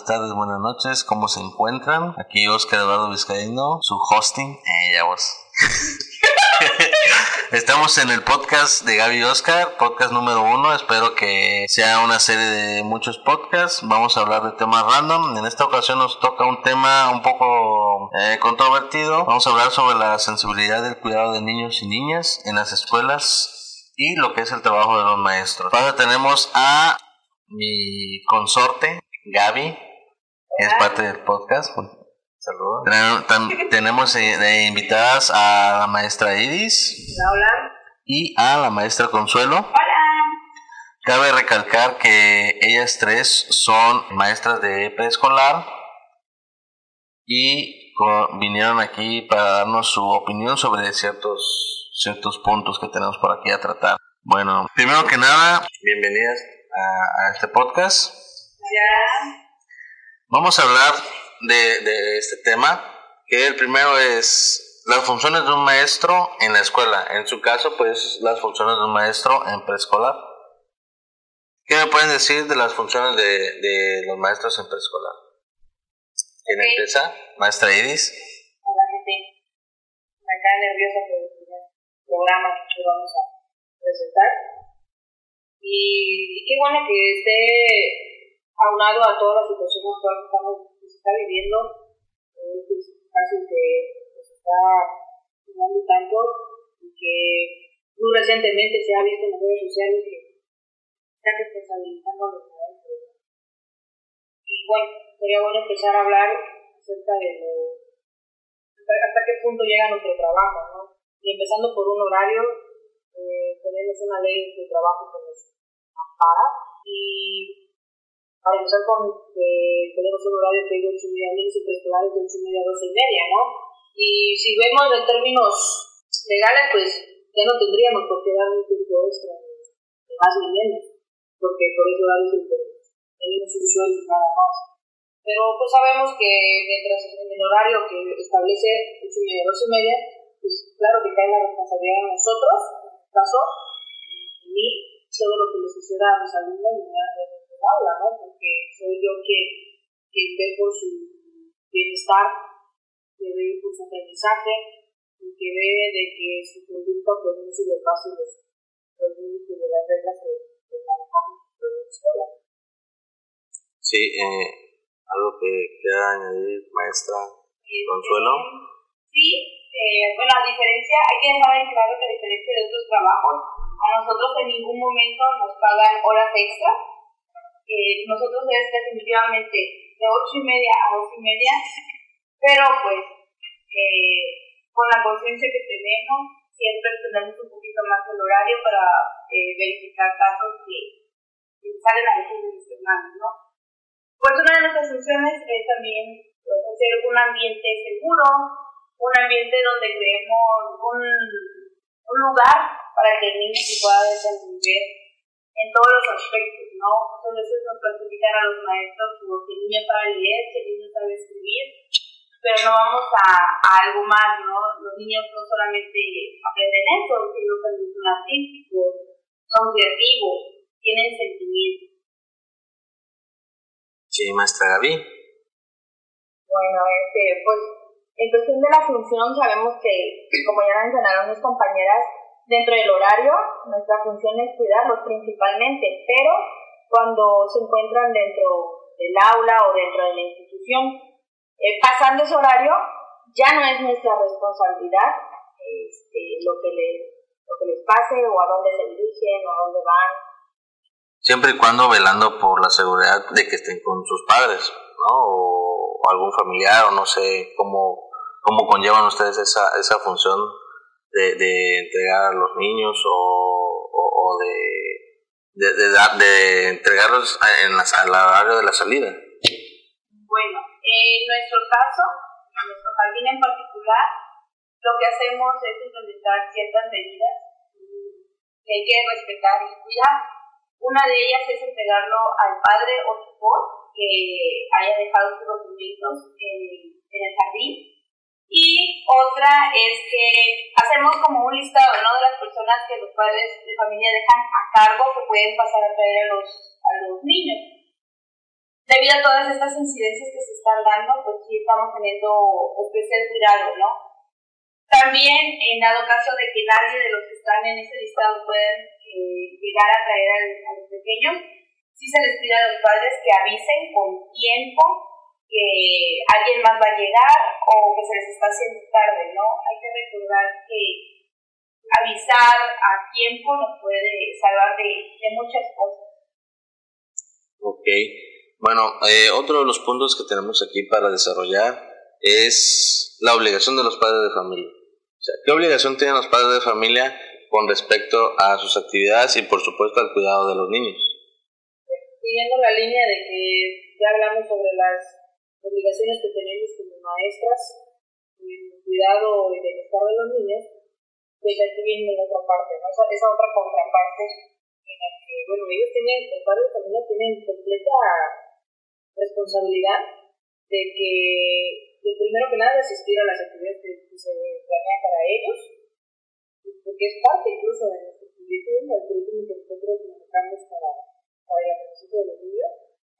Buenas tardes, buenas noches. ¿Cómo se encuentran? Aquí Oscar Eduardo Vizcaíno, su hosting. Eh, ya vos. Estamos en el podcast de Gaby Oscar, podcast número uno. Espero que sea una serie de muchos podcasts. Vamos a hablar de temas random. En esta ocasión nos toca un tema un poco eh, controvertido. Vamos a hablar sobre la sensibilidad del cuidado de niños y niñas en las escuelas y lo que es el trabajo de los maestros. Ahora tenemos a mi consorte, Gaby, es parte del podcast. Saludos. Ten- tam- tenemos eh, de invitadas a la maestra Iris Hola. y a la maestra Consuelo. Hola. Cabe recalcar que ellas tres son maestras de preescolar y vinieron aquí para darnos su opinión sobre ciertos, ciertos puntos que tenemos por aquí a tratar. Bueno, primero que nada, bienvenidas a, a este podcast. Ya. Vamos a hablar de, de este tema, que el primero es las funciones de un maestro en la escuela. En su caso, pues las funciones de un maestro en preescolar. ¿Qué me pueden decir de las funciones de, de los maestros en preescolar? ¿Quién Ok. empieza? Maestra Iris. Hola, gente. Me cae nerviosa por el programa que vamos a presentar. Y qué bueno que esté aunado a toda la situación actual que, estamos, que se está viviendo. eh, caso que se está dando tanto y que muy recientemente se ha visto en las redes sociales que están responsabilizando a los maestros. Y bueno, sería bueno empezar a hablar acerca de lo, hasta, hasta qué punto llega nuestro trabajo, ¿no? Y empezando por un horario, eh, tenemos una ley de trabajo que nos ampara y para empezar con que tenemos un horario que de 8 y media, niños y preescolares de 8 y media a 12 y media, ¿no? Y si vemos en términos legales, pues ya no tendríamos por qué dar un tiempo extra, ni más ni menos, porque por ese horario es el que tenemos un sueldo y nada más. Pero pues sabemos que mientras en el horario que establece 8 y media, 12 y media, pues claro que cae la responsabilidad en nosotros, en este caso, mí, todo lo que le suceda a mis alumnos la aula, ¿no? Porque soy yo que, que ve por su bienestar, que ve por su aprendizaje, y que ve de que su conducta pues no se le pase los, los límites de las reglas que, que manejamos en la escuela. Sí, eh, algo que quiera añadir, maestra Consuelo. Sí, eh, bueno, a diferencia, hay que dejar en claro que a diferencia de otros trabajos, a nosotros en ningún momento nos pagan horas extra. Eh, nosotros es definitivamente de ocho y media a dos y media, pero pues eh, con la conciencia que tenemos, siempre tenemos un poquito más el horario para eh, verificar casos que, salen a veces de ¿no? Pues una de nuestras funciones es también pues, hacer un ambiente seguro, un ambiente donde creemos un, un lugar para que el niño se pueda desenvolver en todos los aspectos, ¿no? Muchas veces nos clasifican a los maestros como que el niño sabe leer, que el niño sabe escribir, pero no vamos a, a algo más, ¿no? Los niños no solamente aprenden eso, sino también son artísticos, son creativos, tienen sentimientos. Sí, maestra Gaby. Bueno, este, pues en cuestión de la función sabemos que, como ya mencionaron mis compañeras, dentro del horario nuestra función es cuidarlos principalmente, pero cuando se encuentran dentro del aula o dentro de la institución, eh, pasando ese horario, ya no es nuestra responsabilidad este, lo, que les, lo que les pase o a dónde se dirigen o a dónde van. Siempre y cuando velando por la seguridad de que estén con sus padres. ¿no? O, algún familiar, o no sé cómo, cómo conllevan ustedes esa, esa función de, de entregar a los niños o, o, de, de, de, de, entregarlos en la, al horario de la salida. Bueno, en nuestro caso, en nuestro jardín en particular, lo que hacemos es implementar ciertas medidas que hay que respetar y cuidar. Una de ellas es entregarlo al padre o tutor que haya dejado sus documentos en, en el jardín. Y otra es que hacemos como un listado ¿no? de las personas que los padres de familia dejan a cargo que pueden pasar a traer a los, a los niños. Debido a todas estas incidencias que se están dando, pues sí estamos teniendo especial cuidado, ¿no? También, en dado caso de que nadie de los que están en ese listado puedan eh, llegar a traer a, los pequeños, sí se les pide a los padres que avisen con tiempo que alguien más va a llegar o que se les está haciendo tarde, ¿no? Hay que recordar que avisar a tiempo nos puede salvar de, de muchas cosas. Ok. Bueno, eh, otro de los puntos que tenemos aquí para desarrollar es la obligación de los padres de familia. O sea, ¿qué obligación tienen los padres de familia con respecto a sus actividades y por supuesto al cuidado de los niños? Siguiendo la línea de que ya hablamos sobre las obligaciones que tenemos como maestras en el cuidado y bienestar de los niños, pues aquí viene la otra parte, ¿no? esa, esa otra contraparte en la que, bueno, ellos tienen, los padres familia tienen completa responsabilidad de que de primero que nada asistir a las actividades que, se planean para ellos, porque es parte incluso de nuestro currículum, el currículum que nosotros manejamos para, para el aprendizaje de los niños,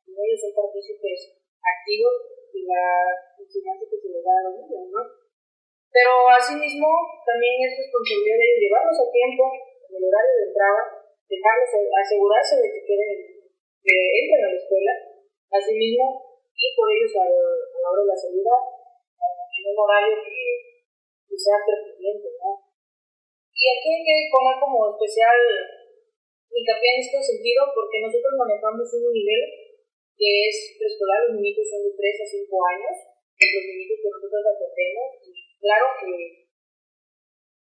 y ellos son partícipes activos de la enseñanza que se les da a los niños, ¿no? Pero asimismo, también es responsabilidad de llevarlos a tiempo, en el horario de entrada, dejarles asegurarse de que queden, que entren a la escuela, asimismo y por ellos a, la hora de la salida en un horario que, que sea pertinente, ¿no? Y aquí hay que poner como especial hincapié en este sentido porque nosotros manejamos un nivel que es preescolar, los niños son de 3 a 5 años, los niños que nosotros atendemos, y claro que,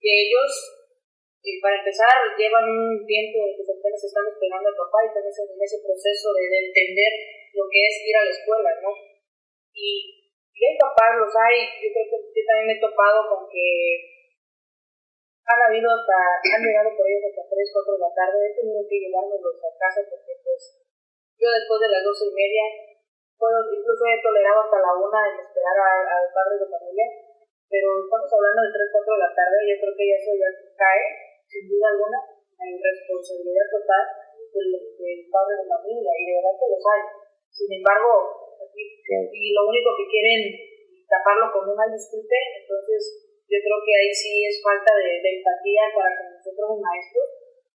que ellos, eh, para empezar, llevan un tiempo en que apenas están esperando al papá y están en ese proceso de, de entender lo que es ir a la escuela, ¿no? Y hay papás, los hay, yo creo que yo también me he topado con que han habido hasta, han llegado por ellos hasta 3, 4 de la tarde, he tenido que llevármelos a casa porque pues yo después de las 12 y media, puedo, incluso he tolerado hasta la una en esperar al padre de familia, pero estamos hablando de 3, 4 de la tarde, yo creo que ya eso ya cae, sin duda alguna, en responsabilidad total del, del padre de familia, y de verdad que los hay. Sin embargo, y lo único que quieren taparlo con una disculpe, entonces yo creo que ahí sí es falta de, empatía para con nosotros los maestros,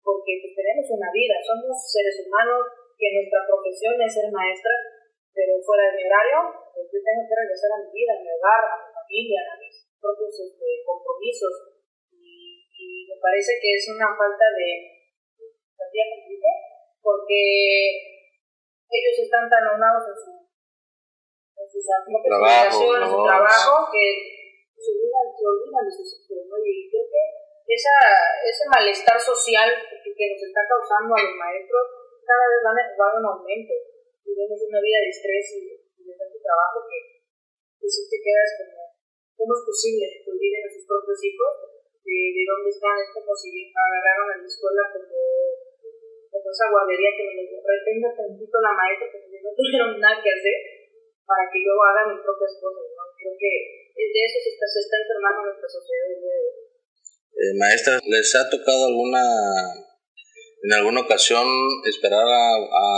porque pues, tenemos una vida, somos seres humanos, que nuestra profesión es ser maestra, pero fuera de mi horario, pues yo tengo que regresar a mi vida, a mi hogar, a mi familia, a mis propios este, compromisos, y, y, me parece que es una falta de empatía porque ellos están tan aunados en, su, en sus obligaciones, en su trabajo, que se olvidan, se olvidan de sus hijos, ¿no? Y creo que esa, ese malestar social que, que, nos está causando a los maestros cada vez va, va en aumento. Vivimos una vida de estrés y, de tanto trabajo que, que si te quedas como, ¿cómo es posible que olviden a sus propios hijos? De, de dónde están, es como si agarraron a la escuela como esa guardería que me retenga tantito la maestra porque no tuvieron nada que hacer para que yo haga mis propias cosas. ¿no? Creo que de eso se está, se está enfermando nuestra sociedad. Eh, maestra, ¿les ha tocado alguna en alguna ocasión esperar a,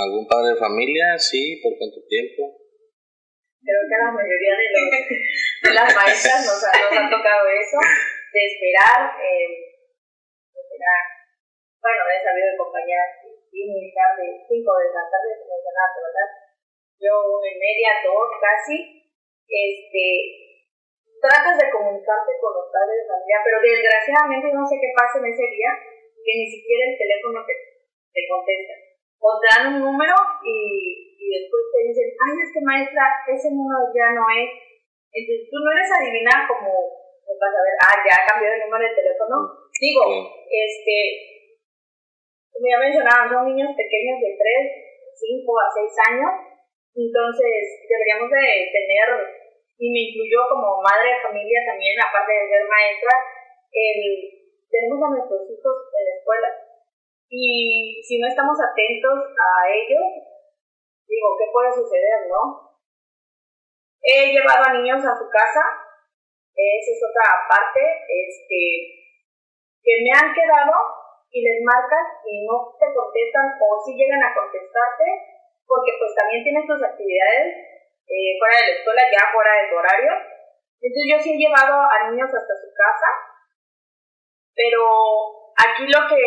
algún padre de familia? Sí, ¿por cuánto tiempo? Creo que a la mayoría de, los, de las maestras nos ha, nos ha tocado eso, de esperar, eh, de esperar. Bueno, he sabido de compañeras muy tarde, 5 de la tarde, mencionaste, ¿verdad? Yo una y media, dos casi, este, tratas de comunicarte con los padres de familia, pero desgraciadamente no sé qué pasa en ese día, que ni siquiera el teléfono te, te contesta. O te dan un número y, y después te dicen, ay, es que maestra, ese número ya no es. Entonces tú no eres adivinar como, vas a ver, ah, ya cambió el número de teléfono. Digo, este, como ya mencionaban, son niños pequeños de 3, 5 a 6 años, entonces deberíamos de tener, y me incluyó como madre de familia también, aparte de ser maestra, el, tenemos a nuestros hijos en la escuela. Y si no estamos atentos a ellos, digo, ¿qué puede suceder, no? He llevado a niños a su casa, esa es otra parte, este, que me han quedado y les marcas y no te contestan o si llegan a contestarte, porque pues también tienes tus actividades eh, fuera de la escuela, ya fuera de tu horario. Entonces yo sí he llevado a niños hasta su casa, pero aquí lo que,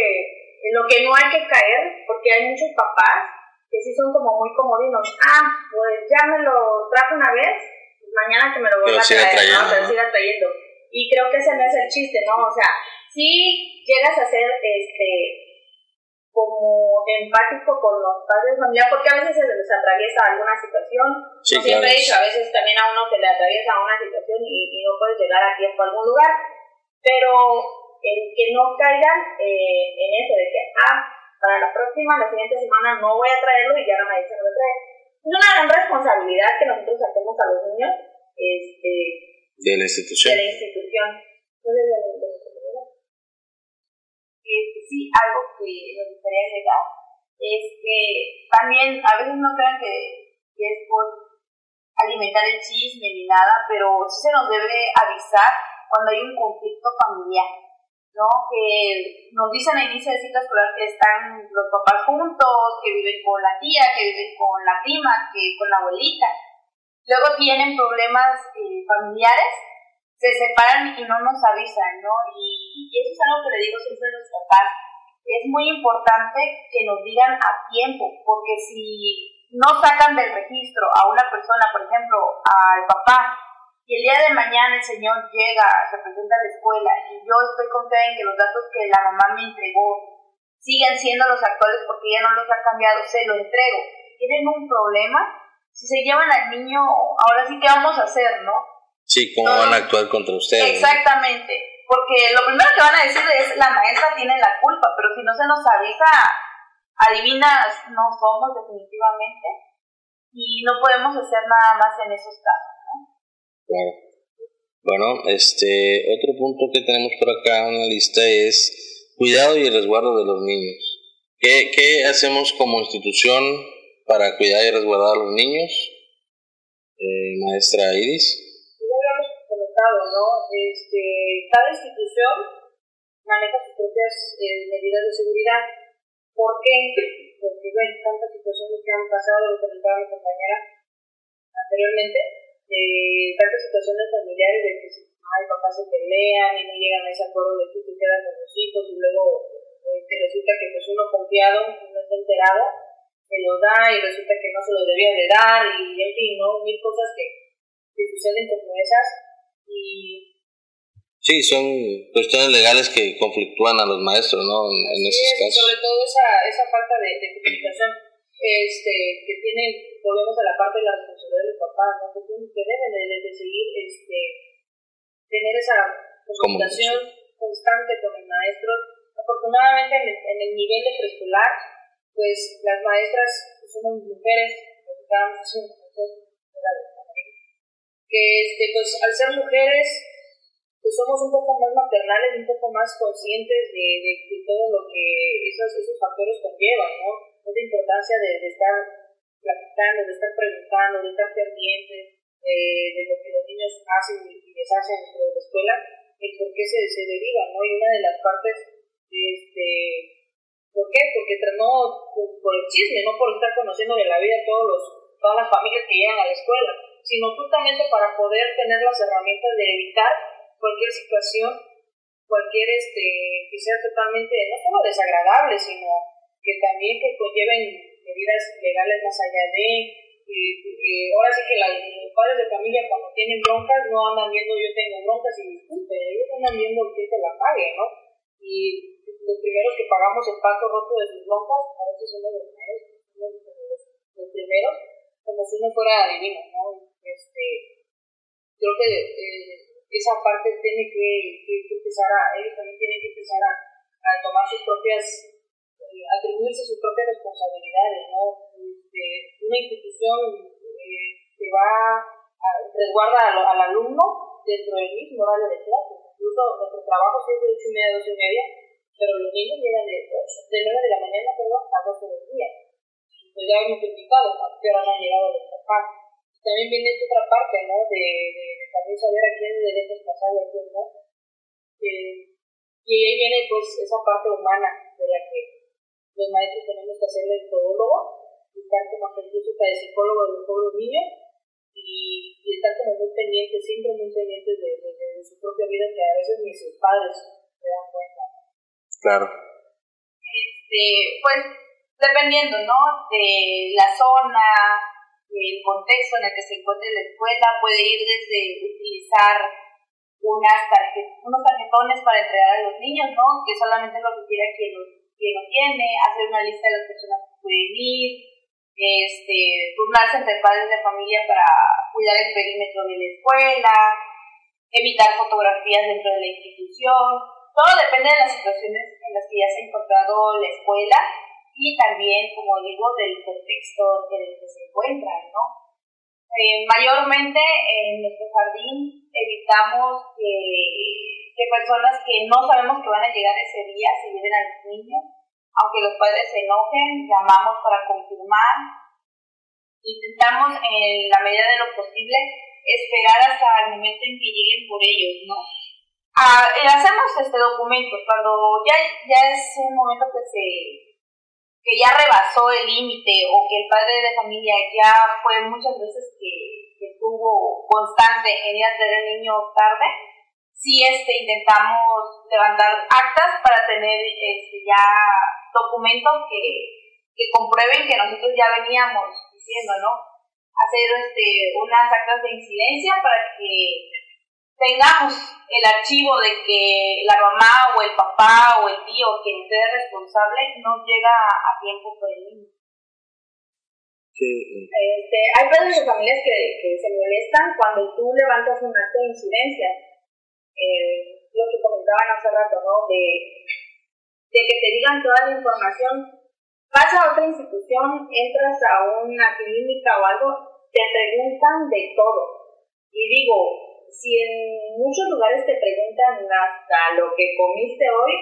en lo que no hay que caer, porque hay muchos papás que sí son como muy comodinos, ah, pues ya me lo trajo una vez, pues mañana que me lo vuelva a traer, ¿no? trayendo, ¿no? siga trayendo. Y creo que ese no es el chiste, ¿no? O sea, si llegas a ser este como empático con los padres de familia, porque a veces se les atraviesa alguna situación. Sí, Como siempre he dicho, a veces también a uno se le atraviesa una situación y, y no puedes llegar a tiempo a algún lugar. Pero el que no caigan eh, en eso de que, ah, para la próxima, la siguiente semana no voy a traerlo y ya no me dicen lo traer. Es una gran responsabilidad que nosotros hacemos a los niños este, de la de institución. la institución. Entonces, de la institución. Este, sí, algo que me gustaría agregar es que también a veces no crean que, que es por alimentar el chisme ni nada, pero sí se nos debe avisar cuando hay un conflicto familiar, ¿no? Que nos dicen al inicio de ciclo escolar que están los papás juntos, que viven con la tía, que viven con la prima, que con la abuelita. Luego tienen problemas eh, familiares se separan y no nos avisan, ¿no? Y, y eso es algo que le digo siempre a los papás. Es muy importante que nos digan a tiempo, porque si no sacan del registro a una persona, por ejemplo, al papá, y el día de mañana el señor llega, se presenta a la escuela y yo estoy confiada en que los datos que la mamá me entregó siguen siendo los actuales porque ella no los ha cambiado, se lo entrego. Tienen un problema, si se llevan al niño, ahora sí, ¿qué vamos a hacer, no? Sí, cómo van a actuar contra ustedes. ¿no? Exactamente, porque lo primero que van a decir es la maestra tiene la culpa, pero si no se nos avisa, adivinas, no somos definitivamente y no podemos hacer nada más en esos casos. Claro. Bueno, este, otro punto que tenemos por acá en la lista es cuidado y el resguardo de los niños. ¿Qué, qué hacemos como institución para cuidar y resguardar a los niños? Eh, maestra Iris. ya habíamos comentado, ¿no? Este, cada institución maneja sus propias eh, medidas de seguridad. ¿Por qué? Porque ven tantas situaciones que han pasado, lo comentaba mi compañera anteriormente, de tantas situaciones familiares de que ay, papás se pelean y no llegan a ese acuerdo de que se quedan con los hijos y luego este, resulta que pues uno confiado, no está enterado, se lo da y resulta que no se lo debía de dar y en fin, ¿no? Mil cosas que, que suceden como esas y Sí, son cuestiones legales que conflictúan a los maestros, ¿no? En, en esos Sí, casos. sobre todo esa, esa falta de, de comunicación este, que tienen, volvemos a la parte de la responsabilidad del papá, ¿no? que, que deben de, de- de seguir este, tener esa comunicación constante con el maestro. Afortunadamente en el, en el nivel de preescolar, pues las maestras pues, somos mujeres, que este, pues al ser mujeres pues somos un poco más maternales, un poco más conscientes de, de, todo lo que esos, esos factores conllevan, ¿no? Esa importancia de, de estar platicando, de estar preguntando, de estar pendientes eh, de lo que los niños hacen y deshacen dentro de la escuela, el por qué se, se deriva, ¿no? Y una de las partes, este, ¿por qué? Porque no por, el chisme, no por estar conociendo de la vida todos los, todas las familias que llegan a la escuela, sino justamente para poder tener las herramientas de evitar cualquier situación, cualquier este, que sea totalmente, no solo desagradable, sino que también que conlleven medidas legales más allá de, que, que ahora sí que los padres de familia cuando tienen broncas no andan viendo yo tengo broncas y disculpe, ellos andan viendo que se la pague, ¿no? Y los primeros que pagamos el pato roto de sus broncas, a veces somos los somos los los primeros, como si uno fuera divino, ¿no? Este, creo que eh, esa parte tiene que, que, empezar a, ellos también tienen que empezar a, tomar sus propias, eh, atribuirse sus propias responsabilidades, ¿no? Este, una institución eh, que va a, resguarda al, al alumno dentro del mismo horario de clase. Incluso nuestro trabajo es de 8 y media a 12 y media, pero los niños llegan de, 8, de 9 de la mañana perdón, a 12 del día. Pues ya hemos multiplicado a qué hora han llegado los papás. También viene esta otra parte, ¿no? De, de, de también saber a quién le dejas pasar y a quién no. Eh, y ahí viene pues esa parte humana de la que los maestros tenemos que hacerle el todólogo, estar como incluso de psicólogo de los pobres niños y, y, estar como muy pendientes, siempre muy pendientes de, de, de, su propia vida que a veces ni sus padres se dan cuenta. Claro. Este, pues dependiendo, ¿no? De la zona, del contexto en el que se encuentre la escuela, puede ir desde utilizar unas tarjet unos tarjetones para entregar a los niños, ¿no? Que solamente lo que quiera quien lo, quien lo tiene, hacer una lista de las personas que pueden ir, este, turnarse entre padres de familia para cuidar el perímetro de la escuela, evitar fotografías dentro de la institución. Todo depende de las situaciones en las que ya se ha encontrado la escuela y también, como digo, del contexto en el que se encuentran, ¿no? Eh, mayormente en nuestro jardín evitamos que, que, personas que no sabemos que van a llegar ese día se lleven a los niños, aunque los padres se enojen, llamamos para confirmar, intentamos en la medida de lo posible esperar hasta el momento en que lleguen por ellos, ¿no? Ah, eh, hacemos este documento cuando ya, ya es un momento que se que ya rebasó el límite o que el padre de familia ya fue muchas veces que, que estuvo constante en ir a tener el niño tarde, sí este, intentamos levantar actas para tener este, ya documentos que, que comprueben que nosotros ya veníamos diciendo, ¿no? Hacer este, unas actas de incidencia para que tengamos el archivo de que la mamá o el papá o el tío, quien sea responsable, no llega a tiempo por el niño. Sí. Este, hay padres de familias que, que se molestan cuando tú levantas un acto de incidencia. Eh, lo que comentaban hace rato, ¿no? De, de que te digan toda la información. Vas a otra institución, entras a una clínica o algo, te preguntan de todo. Y digo, si en muchos lugares te preguntan hasta lo que comiste hoy,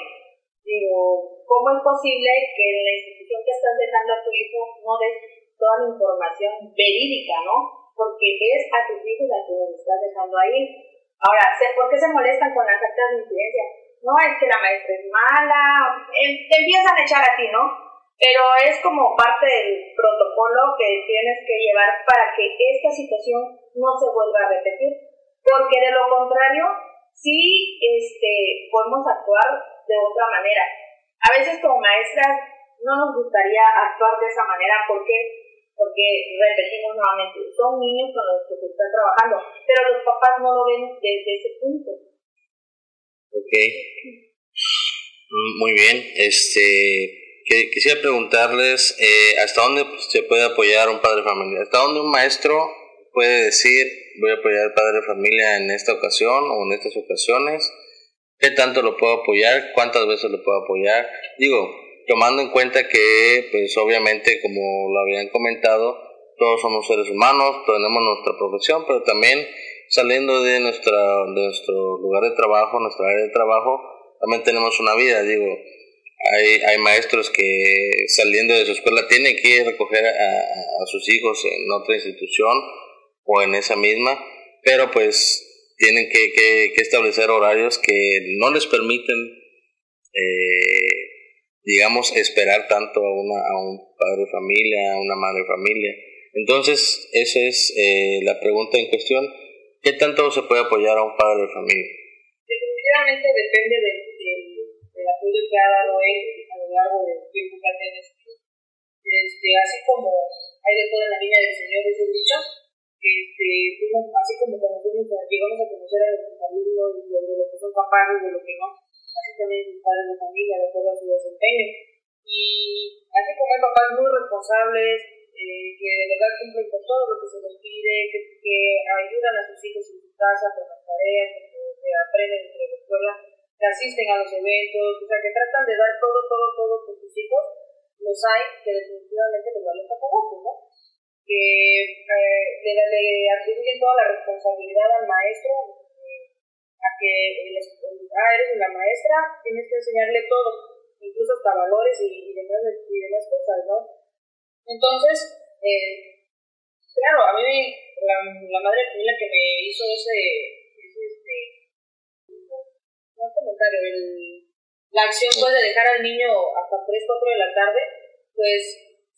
digo, ¿cómo es posible que en la institución que estás dejando a tu hijo no des toda la información verídica, ¿no? Porque es a tus hijos a quienes estás dejando ahí. Ahora, ¿por qué se molestan con las actas de incidencia? No, es que la maestra es mala, em, te empiezan a echar a ti, ¿no? Pero es como parte del protocolo que tienes que llevar para que esta situación no se vuelva a repetir porque de lo contrario, sí este, podemos actuar de otra manera. A veces como maestras no nos gustaría actuar de esa manera porque porque repetimos nuevamente, son niños con los que se está trabajando, pero los papás no lo ven desde ese punto. Ok. Mm, muy bien. Este, quisiera preguntarles eh, hasta dónde se puede apoyar un padre familiar, hasta dónde un maestro puede decir, voy a apoyar al padre de familia en esta ocasión o en estas ocasiones, qué tanto lo puedo apoyar, cuántas veces lo puedo apoyar. Digo, tomando en cuenta que, pues obviamente, como lo habían comentado, todos somos seres humanos, tenemos nuestra profesión, pero también saliendo de, nuestra, de nuestro lugar de trabajo, nuestra área de trabajo, también tenemos una vida, digo, hay, hay maestros que saliendo de su escuela tienen que recoger a, a sus hijos en otra institución o en esa misma, pero pues tienen que, que, que establecer horarios que no les permiten, eh, digamos, esperar tanto a, una, a un padre de familia, a una madre de familia. Entonces, esa es eh, la pregunta en cuestión. ¿Qué tanto se puede apoyar a un padre de familia? Definitivamente depende del, del, apoyo que ha dado él a lo largo del tiempo que ha tenido. Este, así como hay de todo en la vida del Señor, esos dichos, este, así como cuando llegamos a conocer a los alumnos, de, de lo que son capaces, de lo que no, así también sus padres de familia, de todo su desempeño. Y así como hay papás muy responsables, eh, que de verdad cumplen con todo lo que se les pide, que, que ayudan a sus hijos en su casa con las tareas, que, que aprenden entre la escuela, que asisten a los eventos, o sea, que tratan de dar todo, todo, todo por sus hijos, los hay que definitivamente les valen paparazzi, ¿no? Que eh, le, le atribuyen toda la responsabilidad al maestro, a que les, ah, eres la maestra, tienes que enseñarle todo, incluso hasta valores y, y, demás, y demás cosas, ¿no? Entonces, eh, claro, a mí la, la madre que me hizo ese, ese este, no comentario, el, la acción pues de dejar al niño hasta 3, 4 de la tarde, pues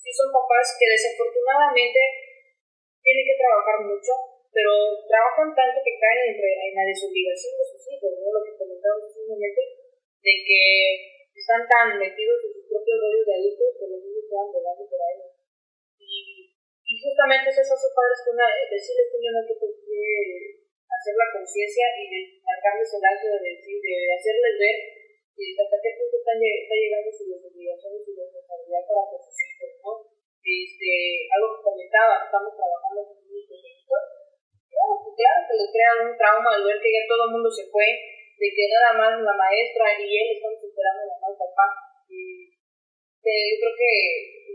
sí son papás que desafortunadamente tienen que trabajar mucho, pero trabajan tanto que caen entre, en la desobligación de sus hijos, ¿no? Lo que comentábamos hace un momento, de que están tan metidos en sus propios rollos de adultos que los niños quedan volando por ahí. Y, y justamente es esos padres que una, decirles que yo no que hacer la conciencia y de marcarles el alto de decir, de hacerles ver y hasta qué punto está llegando sus obligaciones y responsabilidad para con sus hijos, ¿no? Este, algo que comentaba, estamos trabajando con niños pequeñitos, claro, claro que les crea un trauma al ver que ya todo el mundo se fue, de que nada más la maestra y él están superando a la mamá papá. Y, eh, yo creo que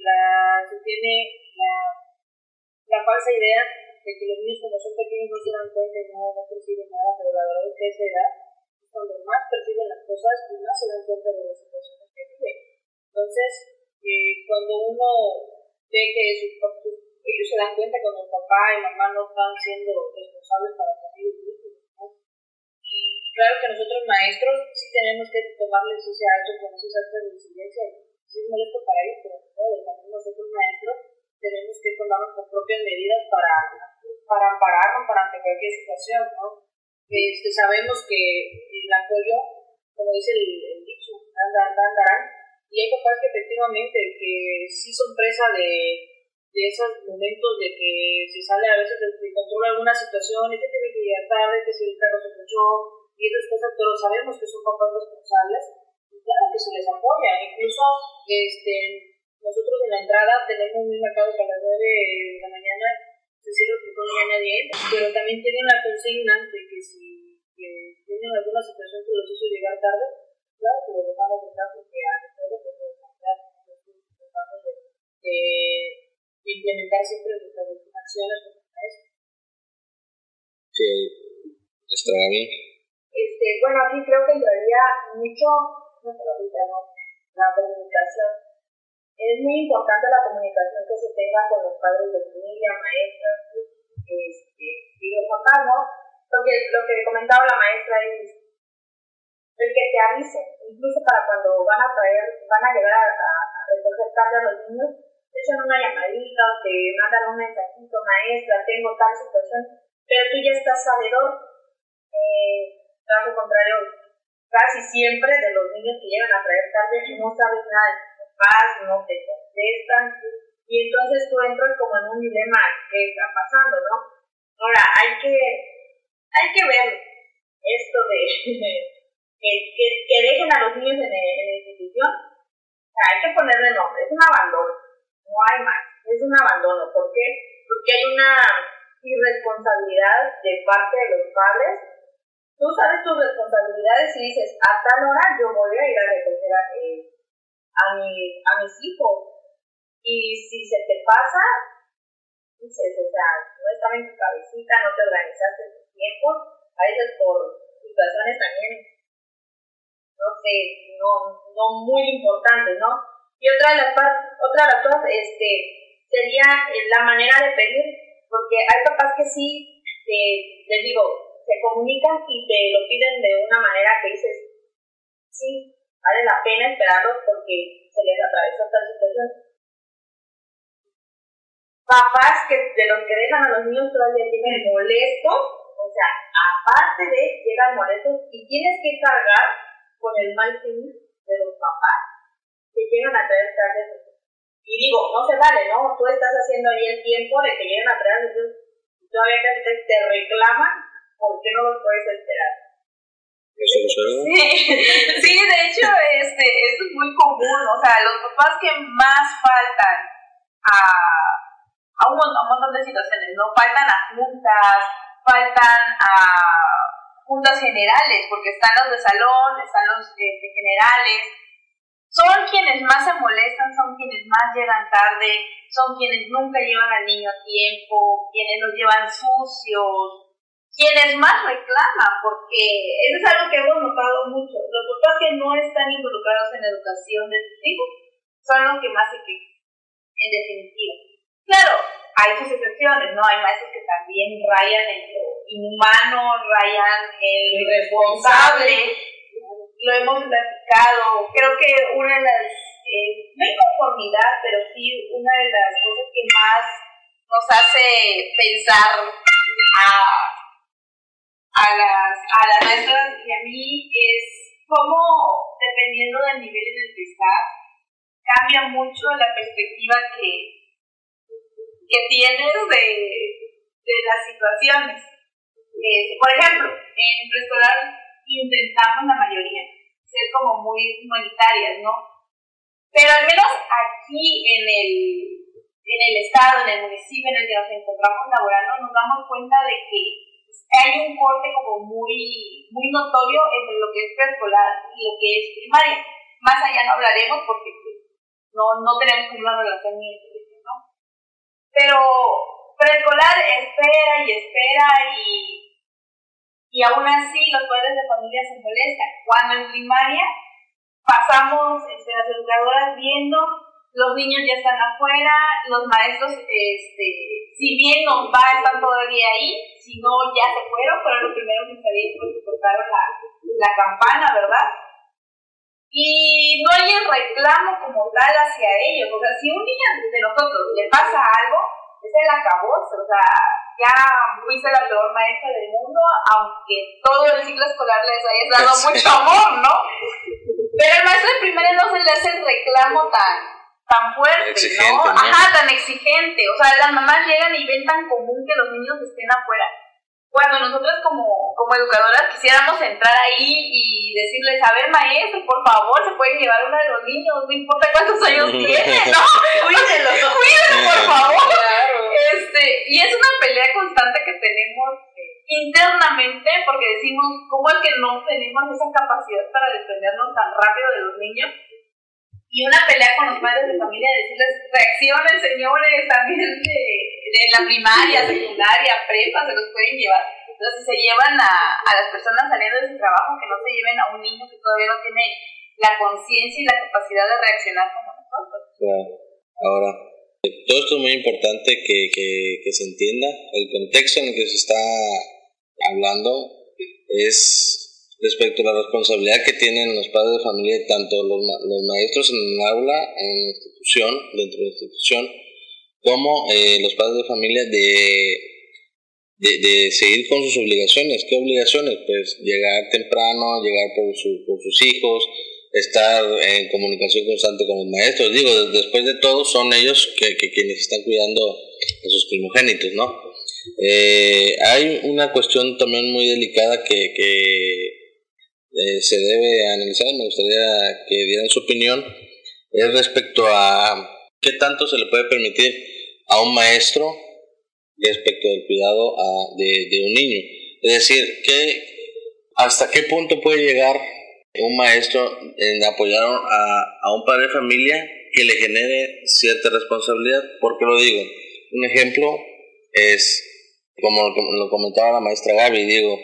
la, se tiene la, la falsa idea de que los niños cuando son pequeños no se dan cuenta y no, no nada, pero la verdad es que a esa edad cuando más perciben las cosas más se dan cuenta de las situaciones que viven. Entonces, eh, cuando uno ve que sus, ellos se dan cuenta cuando papá y mamá no están siendo responsables para con ellos mismos, ¿no? Y claro que nosotros maestros sí tenemos que tomarles ese acto con ese acto de incidencia, sí es molesto para ellos, pero no, también nosotros maestros tenemos que tomar nuestras propias medidas para, para ampararnos para ante cualquier situación, ¿no? Este, sabemos que el apoyo, como dice el, el dicho, anda, anda, y hay papás que efectivamente que sí son presa de, de esos momentos de que se sale a veces de, de control alguna situación y que tiene que llegar tarde, que si el carro se escuchó y esas cosas, pero sabemos que son papás responsables y claro que se les apoya, incluso este, nosotros en la entrada tenemos un mercado que a las 9 de la mañana se porque no hay nadie, pero también tienen la consigna de que si que tienen alguna situación que los hizo llegar tarde, claro que los dejamos entrar porque podemos cambiar. Tratamos de, de, implementar siempre nuestras acciones como maestros. Sí, nuestra Gaby. Este, bueno, aquí creo que entraría mucho, no sé, ahorita, ¿no? La comunicación es muy importante la comunicación que se tenga con los padres de familia, maestras este, y los papás, ¿no? Porque lo que comentaba la maestra es el que te avise, incluso para cuando van a traer, van a llegar a, recoger tarde a los niños, te echan una llamadita o te mandan un mensajito, maestra, tengo tal situación, pero tú ya estás sabedor. Eh, caso contrario, casi siempre de los niños que llegan a traer tarde no sabes nada paz, no te contestan, y entonces tú entras como en un dilema, ¿qué está pasando, no? Ahora, hay que, hay que ver esto de que, que, dejen a los niños en, en la institución, hay que ponerle nombre, es un abandono, no hay más, es un abandono, ¿por qué? Porque hay una irresponsabilidad de parte de los padres. Tú sabes tus responsabilidades y dices, a tal hora yo voy a ir a recoger a, eh, a, mi, a mis hijos. Y si se te pasa, dices, o sea, no estaba en tu cabecita, no te organizaste tu tiempo, a veces por situaciones también, no sé, no, no muy importantes, ¿no? Y otra de las, otra de las cosas este, sería la manera de pedir, porque hay papás que sí, eh, les digo, se comunican y te lo piden de una manera que dices, sí, vale la pena esperarlos porque se les atravesó esta situación. Papás que de los que dejan a los niños todavía llegan molestos, o sea, aparte de llegan molestos y tienes que cargar con el mal genio de los papás que llegan a traer tarde. Y digo, no se vale, ¿no? Tú estás haciendo ahí el tiempo de que lleguen a traer a los todavía te, te reclaman ¿por qué no los puedes esperar? Sí, sí, de hecho, este, esto es muy común. O sea, los papás que más faltan a, a un, a un montón de situaciones, ¿no? Faltan a juntas, faltan a juntas generales, porque están los de salón, están los este, generales, son quienes más se molestan, son quienes más llegan tarde, son quienes nunca llevan al niño a tiempo, quienes los llevan sucios, quienes más reclaman, porque eso es algo que hemos notado mucho. Los papás que no están involucrados en la educación de sus hijos son los que más se quejan, en definitiva. Claro, hay sus excepciones, ¿no? Hay maestros que también rayan en lo inhumano, rayan en lo irresponsable, lo hemos platicado. Creo que una de las, eh, no inconformidad, pero sí una de las cosas que más nos hace pensar a, a, las, a las maestras y a mí es cómo, dependiendo del nivel en el que estás, cambia mucho la perspectiva que, que tienes de, de las situaciones. Eh, por ejemplo, en preescolar intentamos la mayoría ser como muy humanitarias, ¿no? Pero al menos aquí en el, en el estado, en el municipio en el que nos encontramos laborando, nos damos cuenta de que hay un corte como muy, muy notorio entre lo que es preescolar y lo que es primaria. Más allá no hablaremos porque pues, no, no tenemos una relación muy estrecha, ¿no? Pero preescolar espera y espera y y aún así los padres de familia se molestan. Cuando en primaria pasamos este, las educadoras viendo, los niños ya están afuera, los maestros, este, si bien nos va, están todavía ahí, si no ya se fueron, fueron los primeros en salir porque cortaron la, la campana, ¿verdad? Y no hay el reclamo como tal hacia ellos. O sea, si un niño de nosotros le pasa algo, es el acabose, o sea, ya fuiste la peor maestra del mundo, aunque todo el ciclo escolar les hayas dado Sí. mucho amor, ¿no? Pero el maestro de primaria no se le hace el reclamo tan, tan fuerte, Exigente, ¿no? ¿no? Ajá, tan exigente. O sea, las mamás llegan y ven tan común que los niños estén afuera. Cuando nosotros como, como educadoras quisiéramos entrar ahí y decirles, a ver maestro, por favor, se pueden llevar uno de los niños, no importa cuántos años tiene, ¿no? Cuídenlo. Cuídenlo, por favor. Claro. Este, y es una pelea constante que tenemos eh, internamente porque decimos, ¿cómo es que no tenemos esa capacidad para defendernos tan rápido de los niños? Y una pelea con los padres de familia de decirles, reaccionen señores, también de, de la primaria, secundaria, prepa, se los pueden llevar. Entonces, se llevan a, a las personas saliendo de su trabajo, que no se lleven a un niño que todavía no tiene la conciencia y la capacidad de reaccionar como nosotros. Claro. Ahora, todo esto es muy importante que, que, que se entienda. El contexto en el que se está hablando es respecto a la responsabilidad que tienen los padres de familia, tanto los, ma- los maestros en el aula, en la institución, dentro de la institución, como eh, los padres de familia de, de, seguir con sus obligaciones. ¿Qué obligaciones? Pues llegar temprano, llegar por, su- por sus hijos, estar en comunicación constante con los maestros. Digo, de- después de todo son ellos que quienes están cuidando a sus primogénitos, ¿no? Eh, hay una cuestión también muy delicada que, que eh, se debe analizar, me gustaría que dieran su opinión, es respecto a qué tanto se le puede permitir a un maestro respecto del cuidado a- de, un niño. Es decir, que hasta qué punto puede llegar un maestro en apoyar a, a un padre de familia que le genere cierta responsabilidad. ¿Por qué lo digo? Un ejemplo es, como lo comentaba la maestra Gaby, digo,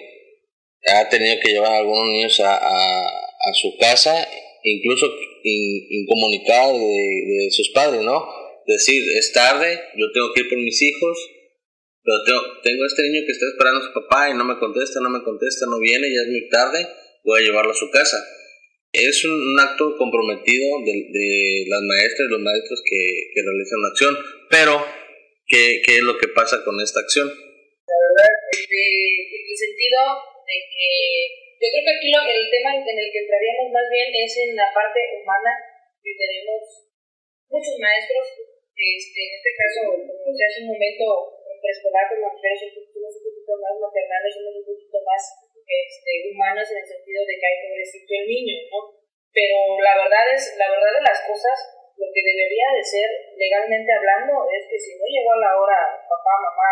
ha tenido que llevar a algunos niños a, a, a su casa, incluso in- incomunicada de, de sus padres, ¿no? Decir, es tarde, yo tengo que ir por mis hijos, pero tengo, tengo a este niño que está esperando a su papá y no me contesta, no me contesta, no viene, ya es muy tarde, voy a llevarlo a su casa. Es un, un acto comprometido de, de las maestras y los maestros que, que realizan la acción, pero ¿qué, ¿qué es lo que pasa con esta acción? este, en el sentido de que yo creo que aquí lo, el tema en el que entraríamos más bien es en la parte humana que tenemos muchos maestros este, en este caso como decía hace un momento en preescolar como mujeres somos un poquito más maternales somos un poquito más este, humanas en el sentido de que hay pobrecito el niño ¿no? pero la verdad es la verdad de las cosas lo que debería de ser legalmente hablando es que si no llegó a la hora papá, mamá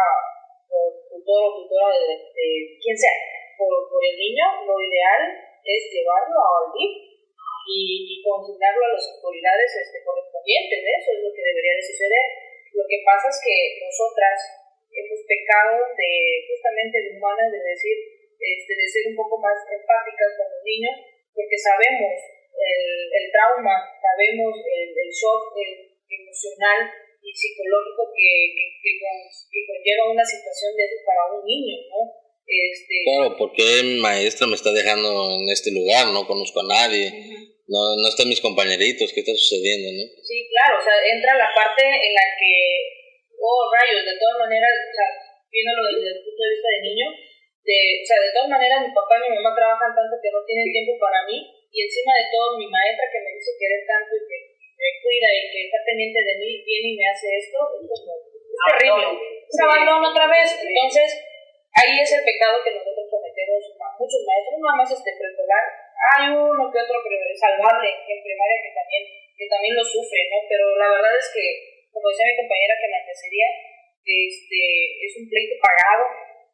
o tutor o tutora de, de quien sea por, por el niño, lo ideal es llevarlo al DIF y, y consignarlo a las autoridades este, correspondientes. Eso es lo que debería de suceder. Lo que pasa es que nosotras hemos pecado de justamente de humanas de decir, este, de ser un poco más empáticas con los niños, porque sabemos el, el trauma, sabemos el, el shock el emocional y psicológico que, que, que, con- que conlleva una situación de eso para un niño, ¿no? Este, Claro, porque maestra me está dejando en este lugar? No conozco a nadie. No, no están mis compañeritos. ¿Qué está sucediendo, no? Sí, claro, o sea, entra la parte en la que, oh rayos, de todas maneras, o sea, viéndolo desde el punto de vista de niño, de, o sea, de todas maneras mi papá y mi mamá trabajan tanto que no tienen tiempo para mí, y encima de todo mi maestra que me dice querer tanto y que me cuida y que está pendiente de mí, viene y me hace esto, es, como, es terrible, es abandono otra vez, entonces ahí es el pecado que nosotros cometemos a muchos maestros, no nada más este preescolar, hay uno que otro salvable en primaria que también, que también lo sufre, ¿no? Pero la verdad es que, como decía mi compañera que me antecedía, este, es un pleito pagado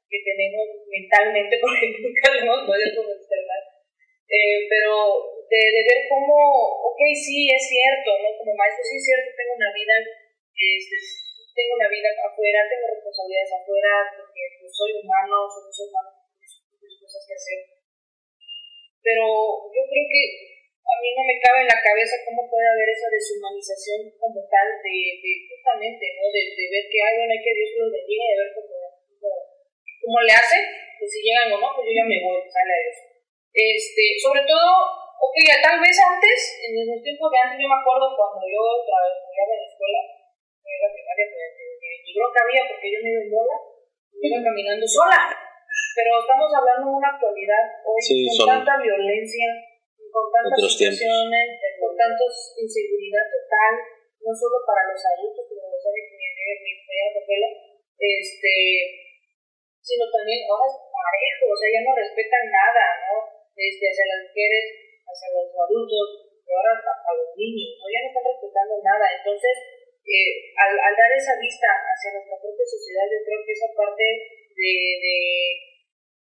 que tenemos mentalmente porque nunca lo hemos podido externar. Eh, pero de, de ver cómo, ok, sí, es cierto, ¿no? Como maestro, sí es cierto, tengo una vida, este, tengo una vida afuera, tengo responsabilidades afuera, porque pues, soy humano, soy un ser humano, muchas cosas que hacer. Pero yo creo que a mí no me cabe en la cabeza cómo puede haber esa deshumanización como tal de, de justamente, ¿no? De, de ver que hay bueno, hay que Dios los bendiga y de ver cómo, cómo, cómo le hace, que si llegan o no, pues yo ya me voy, sale a eso. Este, sobre todo, ok, tal vez antes, en los tiempos de antes, yo me acuerdo cuando yo trabajaba en la escuela, en la primaria, pues, ni bronca había porque yo me iba en bola, me iba caminando sola. Pero estamos hablando de una actualidad hoy Sí, con son tanta violencia, con tantas situaciones, eh, con tantos inseguridad total, no solo para los adultos, como lo sabe mi mi este, sino también ahora es parejo, o sea, ya no respetan nada, ¿no? Este, hacia las mujeres, hacia los adultos, y ahora hasta a los niños, ¿no? Ya no están respetando nada. Entonces, eh, al, dar esa vista hacia nuestra propia sociedad, yo creo que esa parte de,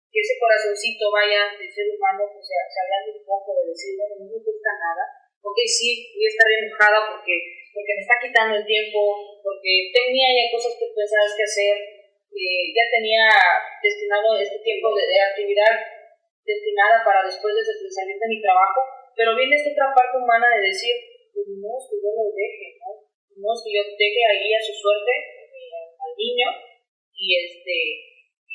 que ese corazoncito vaya de ser humano, pues se, se hablando un poco de decir, bueno, no me gusta nada, ok, sí, voy a estar enojada porque, porque me está quitando el tiempo, porque tenía ya cosas que pensabas que hacer, eh, ya tenía destinado este tiempo de, actividad destinada para después de salir de mi trabajo, pero viene esta otra parte humana de decir, pues no, que yo lo deje, ¿no? No que yo deje ahí a su suerte al niño y este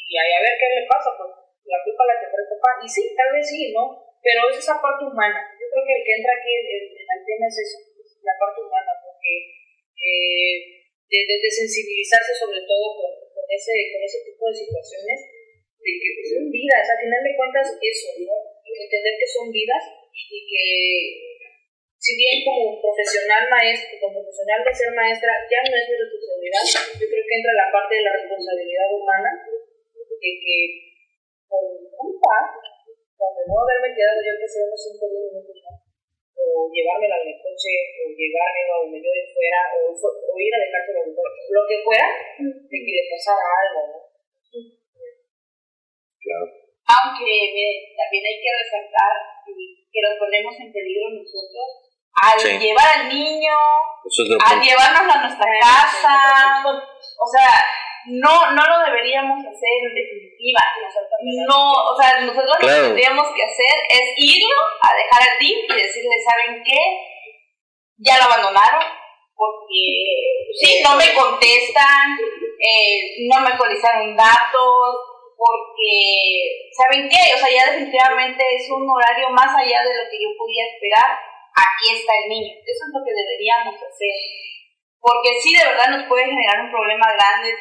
y ahí a ver qué le pasa, pues la culpa la tendrá el papá. Y sí, tal vez sí, ¿no? Pero es esa parte humana. Yo creo que el que entra aquí en, el tema es eso, es la parte humana, porque eh, de, sensibilizarse sobre todo con, con, ese, con ese tipo de situaciones, de que son vidas, al final de cuentas eso, ¿no? Entender que son vidas y que si bien como profesional maestro, como profesional de ser maestra, ya no es mi responsabilidad, yo creo que entra la parte de la responsabilidad humana, de que por culpa, por no haberme quedado yo que sea unos 5 minutos, ¿no? o llevármela en el coche, o llevármela donde yo de fuera, o, ir a dejárselo al lo que fuera, de que le pasara algo, ¿no? Claro. Aunque ve, también hay que resaltar que nos ponemos en peligro nosotros al Sí. llevar al niño, es al llevarnos a nuestra casa. O sea, no, no lo deberíamos hacer en definitiva. No, o sea, nosotros lo que tendríamos que hacer es irlo a dejar al DIF y decirle, ¿saben qué? Ya lo abandonaron porque sí, no me contestan, eh, no me actualizaron datos, porque, ¿saben qué? O sea, ya definitivamente es un horario más allá de lo que yo podía esperar. Aquí está el niño. Eso es lo que deberíamos hacer. Porque sí, de verdad nos puede generar un problema grande.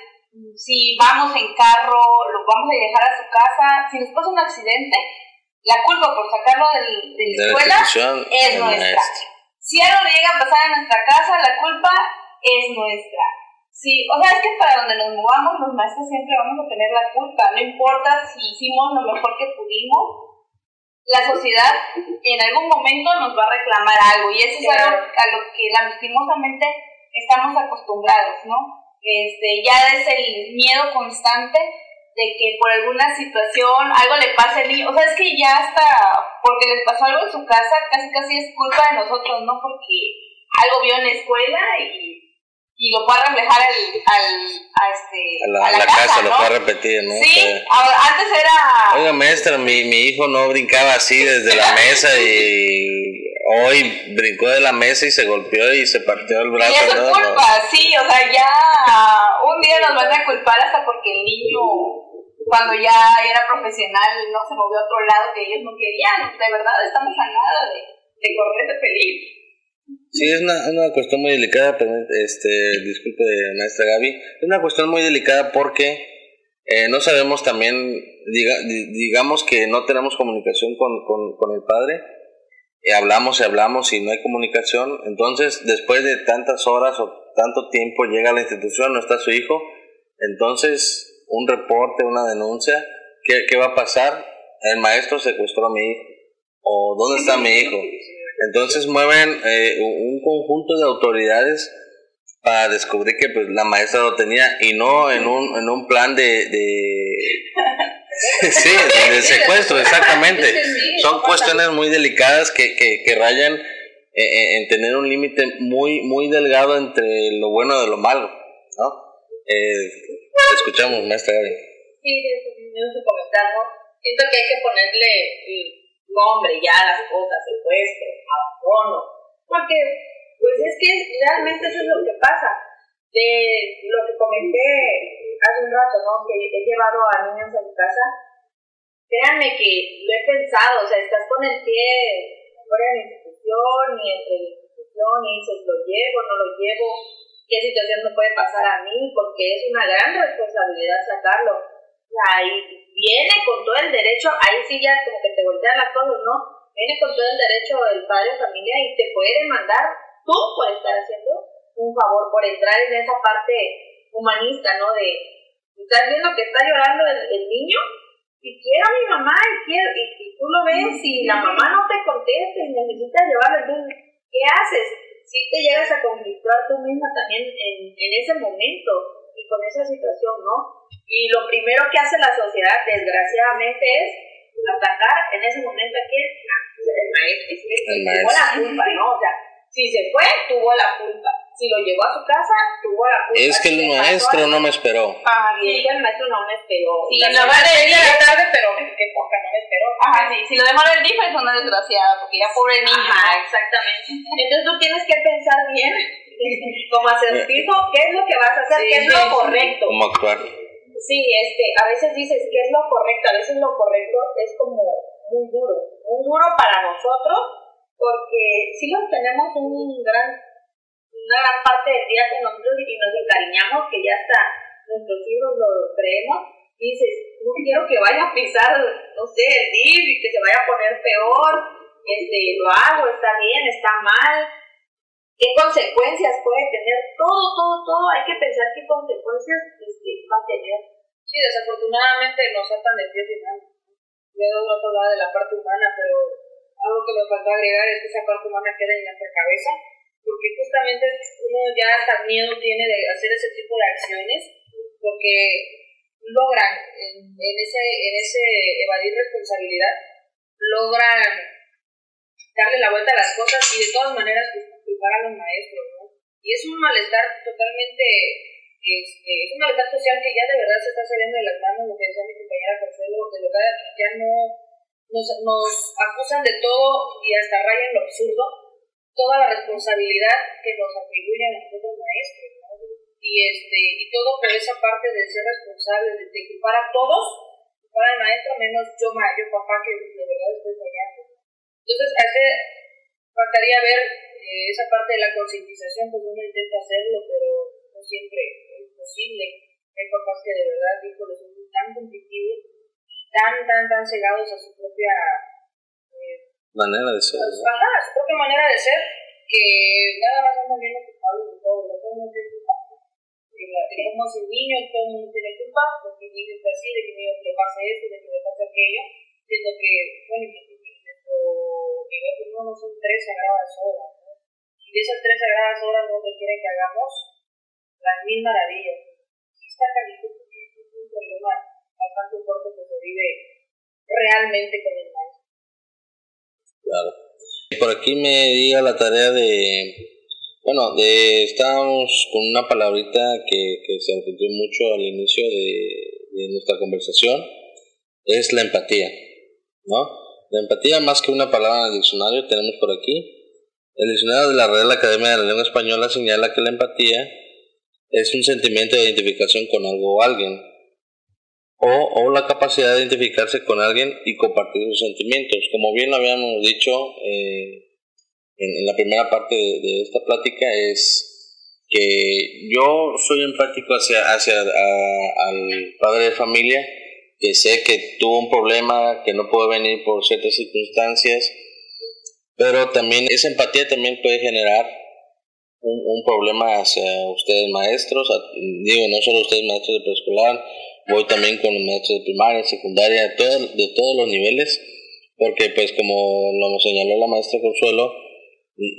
Si vamos en carro, lo vamos a dejar a su casa, si nos pasa un accidente, la culpa por sacarlo del, de la de la escuela es nuestra. maestro. Si algo le llega a pasar en nuestra casa, la culpa es nuestra. Sí, o sea, es que para donde nos movamos, los maestros siempre vamos a tener la culpa. No importa si hicimos lo mejor que pudimos, la sociedad en algún momento nos va a reclamar algo y eso es algo a lo que lastimosamente estamos acostumbrados, ¿no? Este, ya es el miedo constante de que por alguna situación algo le pase al niño, o sea, es que ya hasta porque les pasó algo en su casa, casi casi es culpa de nosotros, ¿no? Porque algo vio en la escuela y, y lo puede reflejar al, al, a, este, A la, a la la casa, casa, ¿no? lo puede repetir, ¿no? Sí, Que- ahora, antes era... Oiga, maestra, mi, mi hijo no brincaba así desde la mesa y hoy brincó de la mesa y se golpeó y se partió el brazo. Y es su ¿no? culpa, sí, o sea, ya un día nos van a culpar hasta porque el niño, cuando ya era profesional, no se movió a otro lado que ellos no querían. De verdad, estamos a nada de, de correr ese peligro. Sí, es una, una cuestión muy delicada, pero, este, disculpe, maestra Gaby, es una cuestión muy delicada porque eh, no sabemos también, diga, di- digamos que no tenemos comunicación con, con, con el padre, hablamos y hablamos y no hay comunicación, entonces después de tantas horas o tanto tiempo llega a la institución, no está su hijo, entonces un reporte, una denuncia, ¿qué, qué va a pasar? El maestro secuestró a mi hijo, o ¿dónde está mi hijo? Entonces mueven eh, un un conjunto de autoridades para descubrir que pues, la maestra lo tenía y no en un, en un plan de... de sí, de, secuestro, exactamente. Son cuestiones muy delicadas que, que, que rayan eh, eh, en tener un límite muy, muy delgado entre lo bueno de lo malo, ¿no? Eh, escuchamos, maestra Gaby. Sí, me gusta comentar, ¿no? Siento que hay que ponerle nombre ya las cosas, secuestro, abandono, porque pues es que realmente eso es lo que pasa. De lo que comenté hace un rato, ¿no? Que he llevado a niños a mi casa, créanme que lo he pensado, o sea, estás con el pie fuera de la institución y entre la institución y dices, lo llevo, no lo llevo, qué situación me puede pasar a mí, porque es una gran responsabilidad sacarlo. O sea, viene con todo el derecho, ahí sí ya como que te voltean las cosas, ¿no? Viene con todo el derecho del padre de familia y te puede demandar tú por estar haciendo un favor, por entrar en esa parte humanista, ¿no? De, estás viendo que está llorando el, el niño y quiero a mi mamá y quiero, y, y tú lo ves y la mamá no te contesta y necesitas llevarle, entonces, ¿qué haces? Si te llegas a conflictuar tú misma también en, en ese momento con esa situación, ¿no? Y lo primero que hace la sociedad, desgraciadamente, es atacar en ese momento a quién? El maestro, es que El tuvo la culpa, ¿no? O sea, si se fue, tuvo la culpa. Si lo llevó a su casa, tuvo la culpa. Es que el maestro no me esperó. Ah, y es que el maestro no me esperó. Sí, La en lugar de semana ir a de la tarde, pero qué poca, no me esperó. Ajá, sí, si lo dejaron el DIF es una desgraciada, porque ya pobre niño. Ajá, exactamente. Entonces tú tienes que pensar bien, como acertijo, qué es lo que vas a hacer, Sí, qué es lo correcto. ¿Cómo actuar? Sí, este, a veces dices qué es lo correcto, a veces lo correcto es como muy duro, muy duro para nosotros, porque sí los tenemos un gran, una gran parte del día con nosotros y nos encariñamos, que ya hasta nuestros hijos lo creemos, y dices, no quiero que vaya a pisar, no sé, el DIF y que se vaya a poner peor, este, lo hago, está bien, está mal, qué consecuencias puede tener, todo, todo, todo, hay que pensar qué consecuencias este, va a tener. Sí, desafortunadamente nos saltan de pies y manos. Ya de otro lado de la parte humana, pero algo que me faltó agregar es que esa parte humana queda en nuestra cabeza, porque justamente uno ya hasta miedo tiene de hacer ese tipo de acciones, porque logran en, en ese, en ese evadir responsabilidad, logran darle la vuelta a las cosas y de todas maneras pues, culpar a los maestros, ¿no? Y es un malestar totalmente este, es un malestar social que ya de verdad se está saliendo de las manos, lo que decía mi compañera Consuelo, de verdad ya no nos, nos acusan de todo y hasta rayan lo absurdo, toda la responsabilidad que nos atribuyen a nosotros maestros, ¿no? Y, este, y todo por esa parte de ser responsable, de, de culpar a todos, culpar al maestro, menos yo, yo papá, que de verdad estoy fallando. Entonces, hace, faltaría ver eh, esa parte de la concientización, pues uno intenta hacerlo, pero no siempre es posible. Hay papás que de verdad, híjole, son tan competitivos, tan, tan, tan cegados a su propia, eh, Manera de ser. ¿no? su, ajá, a su propia manera de ser, que nada más andan viendo culpables de todo, todo el mundo tiene culpa. Es el niño, todo el mundo tiene culpa, de que mi hijo está así, de que le pase esto, de que le pase aquello, siendo que, bueno, que universo, no, no son tres sagradas horas. ¿no? Y de esas tres sagradas horas no requiere que hagamos las mil maravillas. Caliente porque es un problema bastante fuerte que se vive realmente con el maestro. Claro. Por aquí me di a la tarea de, bueno, de estábamos con una palabrita que, que se repitió mucho al inicio de, de nuestra conversación, es la empatía, ¿no? La empatía, más que una palabra en el diccionario, tenemos por aquí. El diccionario de la Real Academia de la Lengua Española señala que la empatía es un sentimiento de identificación con algo o alguien, o, o la capacidad de identificarse con alguien y compartir sus sentimientos. Como bien lo habíamos dicho eh, en, en la primera parte de, esta plática, es que yo soy empático hacia, hacia al padre de familia que sé que tuvo un problema, que no puede venir por ciertas circunstancias, pero también esa empatía también puede generar un, un problema hacia ustedes maestros, digo, no solo ustedes maestros de preescolar, voy también con los maestros de primaria, secundaria, de, todo- de todos los niveles, porque pues como lo señaló la maestra Consuelo,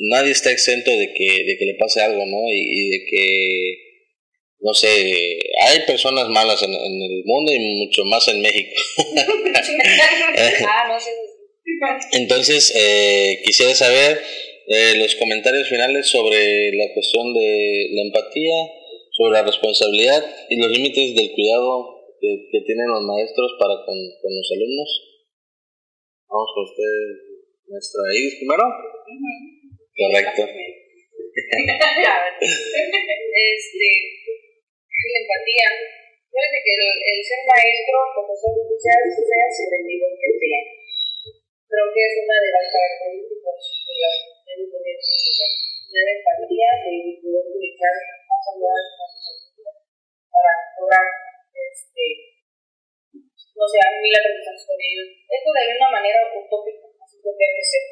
nadie está exento de que, de que le pase algo, ¿no? Y, y de que, no sé, hay personas malas en, en el mundo y mucho más en México. Entonces, eh, quisiera saber eh, los comentarios finales sobre la cuestión de la empatía, sobre la responsabilidad y los límites del cuidado que, que tienen los maestros para con, con los alumnos. Vamos con usted, maestra Iris, primero. Correcto. este, la empatía. Fíjate que el, el ser maestro, profesor, sea, sea el nivel que sea. Creo que es una de las características de la educación tener empatía y poder utilizar más allá de las para lograr este, no sé, mil aprendizajes con ellos. Esto de alguna manera utópica, así tendría que ser.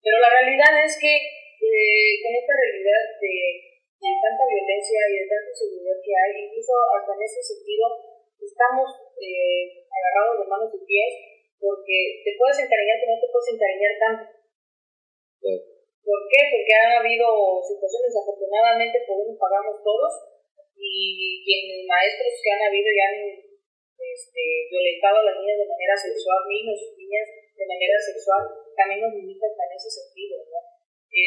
Pero la realidad es que eh, con esta realidad de, de tanta violencia y de tanta inseguridad que hay, incluso hasta en ese sentido, estamos eh, agarrados de manos y pies porque te puedes encariñar, pero no te puedes encariñar tanto. ¿Por qué? Porque han habido situaciones, afortunadamente, podemos pagamos todos, y quienes maestros que han habido y han este, violentado a las niñas de manera sexual, niños y niñas de manera sexual, también nos limitan en ese sentido, ¿no?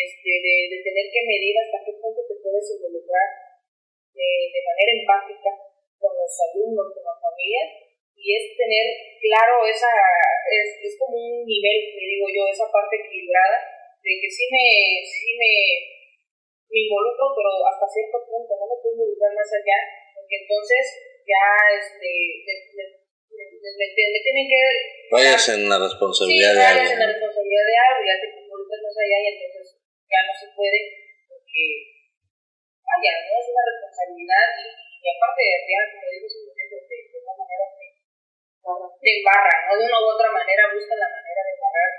Este, de, de tener que medir hasta qué punto te puedes involucrar de, de manera empática con los alumnos, con las familias, y es tener claro esa, es, es como un nivel, le digo yo, esa parte equilibrada, de que sí me, sí me, me involucro, pero hasta cierto punto, no me puedo involucrar más allá, porque entonces ya este, me, me, tienen que... Vayas en la Sí, responsabilidad de vayas algo. en la responsabilidad de algo, ya te involucras más allá y entonces ya no se puede, porque, vaya, no es una responsabilidad y, aparte de real, como digo, es un de, una manera de embarra, ¿no? De una u otra manera buscan la manera de parar.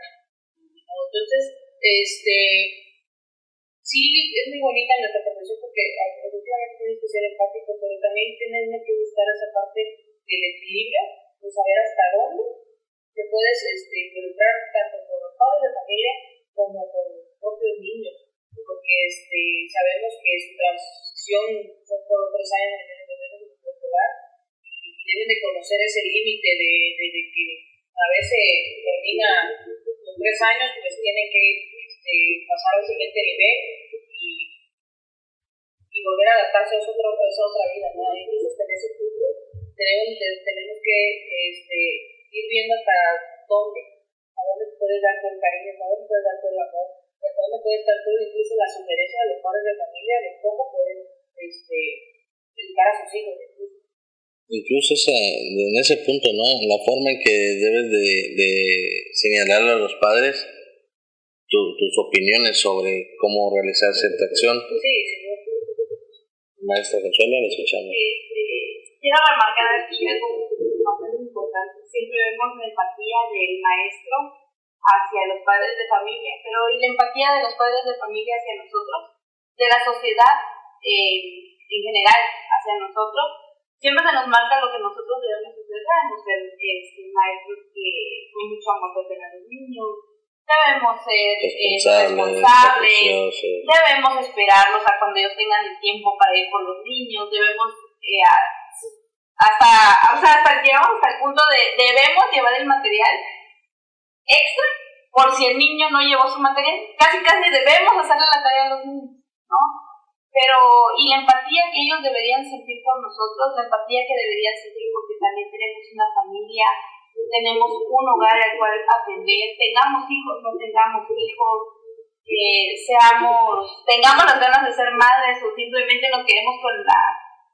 Entonces, este, sí, es muy bonita nuestra profesión porque efectivamente tienes que ser empático, pero también tienes que buscar esa parte del equilibrio, de saber hasta dónde te puedes este, involucrar tanto con los padres de familia como con propios niños, porque este, sabemos que su transición son por tres años en el de escolar y deben de conocer ese límite de, de, de que a veces termina los tres años, pues tienen que este, pasar al siguiente nivel y, y volver a adaptarse a otra, a esa otra vida, ¿no? Entonces, en ese punto tenemos, tenemos que este, ir viendo hasta dónde, a dónde puedes dar el cariño, a dónde puedes dar el amor, a dónde puedes dar todo incluso la sugerencia de los padres de familia de cómo pueden este, educar a sus hijos. Incluso. Incluso esa, en ese punto, ¿no? La forma en que debes de, de señalarle a los padres tu, tus opiniones sobre cómo realizar cierta acción. Sí, señor. Maestra Consuelo, la escuchamos. Este, quiero remarcar aquí algo bastante importante. Siempre vemos la empatía del maestro hacia los padres de familia, pero ¿y la empatía de los padres de familia hacia nosotros? De la sociedad eh, en general hacia nosotros. Siempre se nos marca lo que nosotros debemos hacer, debemos ser maestros que con mucho amor tratan a los niños, debemos ser eh, Responsables, debemos esperarlos a cuando ellos tengan el tiempo para ir con los niños, debemos eh, hasta, o sea, hasta llegamos hasta el punto de debemos llevar el material extra por si el niño no llevó su material, casi casi debemos hacerle la tarea a los niños, ¿no? Pero, y la empatía que ellos deberían sentir por nosotros, la empatía que deberían sentir porque también tenemos una familia, tenemos un hogar al cual atender, tengamos hijos, no tengamos hijos, que seamos, tengamos las ganas de ser madres o simplemente nos quedemos con la,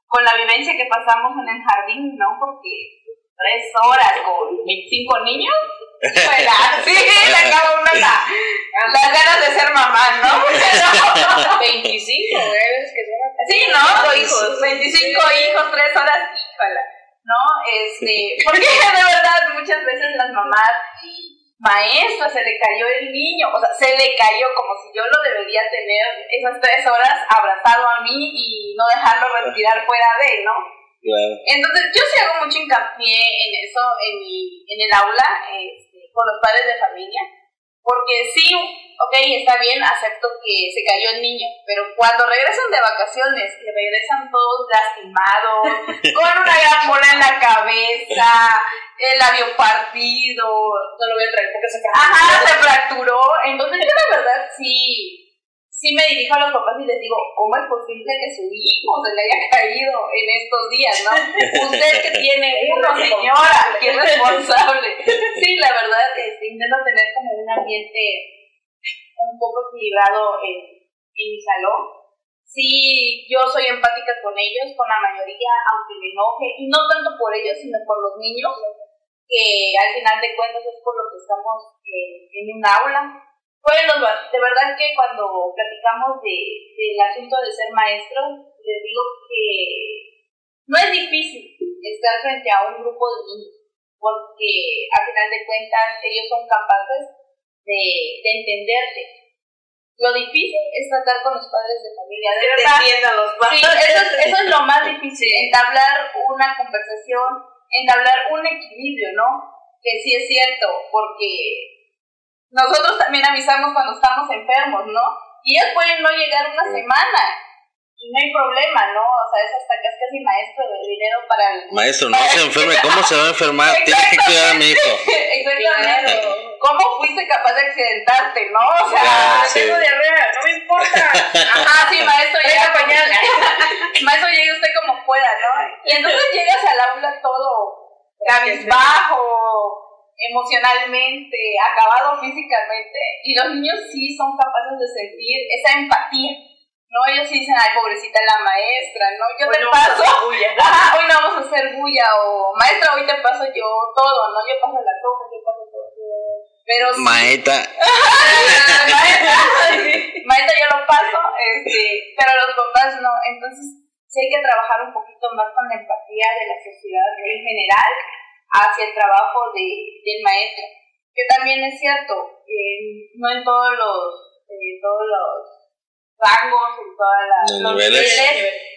con la vivencia que pasamos en el jardín, ¿no? Porque tres horas con 25 niños, sí, le acaba uno la, las ganas de ser mamá, ¿no? 25, ¿eh? Es que son Sí, ¿no? hijos, 25 hijos, 3 horas, híjole, ¿no? Este, porque de verdad muchas veces las mamás, maestra, se le cayó el niño, o sea, se le cayó como si yo lo debería tener esas 3 horas abrazado a mí y no dejarlo respirar fuera de él, ¿no? Claro. Entonces, yo sí hago mucho hincapié en eso, en, mi, en el aula, este, con los padres de familia, porque sí, ok, está bien, acepto que se cayó el niño, pero cuando regresan de vacaciones, que regresan todos lastimados, con una gran bola en la cabeza, el labio partido, No lo voy a traer porque se Ajá, se fracturó. Entonces yo la verdad sí, sí me dirijo a los papás y les digo, ¿cómo es posible que su hijo se le haya caído en estos días, no? Usted que tiene uno, señora, que es responsable. Sí, la verdad, este, intento tener como un ambiente un poco equilibrado en, en mi salón. Sí, yo soy empática con ellos, con la mayoría, aunque me enoje, y no tanto por ellos, sino por los niños, que al final de cuentas es por lo que estamos eh, en un aula. Bueno, de verdad que cuando platicamos de, del asunto de ser maestro, les digo que no es difícil estar frente a un grupo de niños, porque al final de cuentas ellos son capaces de, de entenderte. Lo difícil es tratar con los padres de familia, de verdad. entiendan los Sí, eso es, eso es lo más difícil, entablar una conversación, entablar un equilibrio, ¿no? Que sí es cierto, porque nosotros también avisamos cuando estamos enfermos, ¿no? Y ellos pueden no llegar una semana y no hay problema, ¿no? O sea, es hasta que es casi maestro de dinero para el... Maestro, no se enferme. ¿Cómo se va a enfermar? Tiene que cuidar a mi hijo. Exactamente. ¿Cómo fuiste capaz de accidentarte, no? O sea, Ah, sí. Tengo diarrea, no me importa. Ajá, sí, maestro, llega pañal. Maestro, llegue usted como pueda, ¿no? Y entonces llegas al aula todo cabizbajo, emocionalmente, acabado físicamente, y los niños sí son capaces de sentir esa empatía. No, ellos sí dicen, ay, pobrecita la maestra, ¿no? Yo te paso, Ajá, hoy no vamos a hacer bulla, o maestra, hoy te paso yo todo, ¿no? Yo paso la copa, yo paso todo. Pero sí, Maeta. maestra, maestra yo lo paso, este, pero los papás no. Entonces, sí hay que trabajar un poquito más con la empatía de la sociedad en general hacia el trabajo de, del maestro. Que también es cierto, eh, no en todos los, eh, todos los rangos, en todas las Los niveles,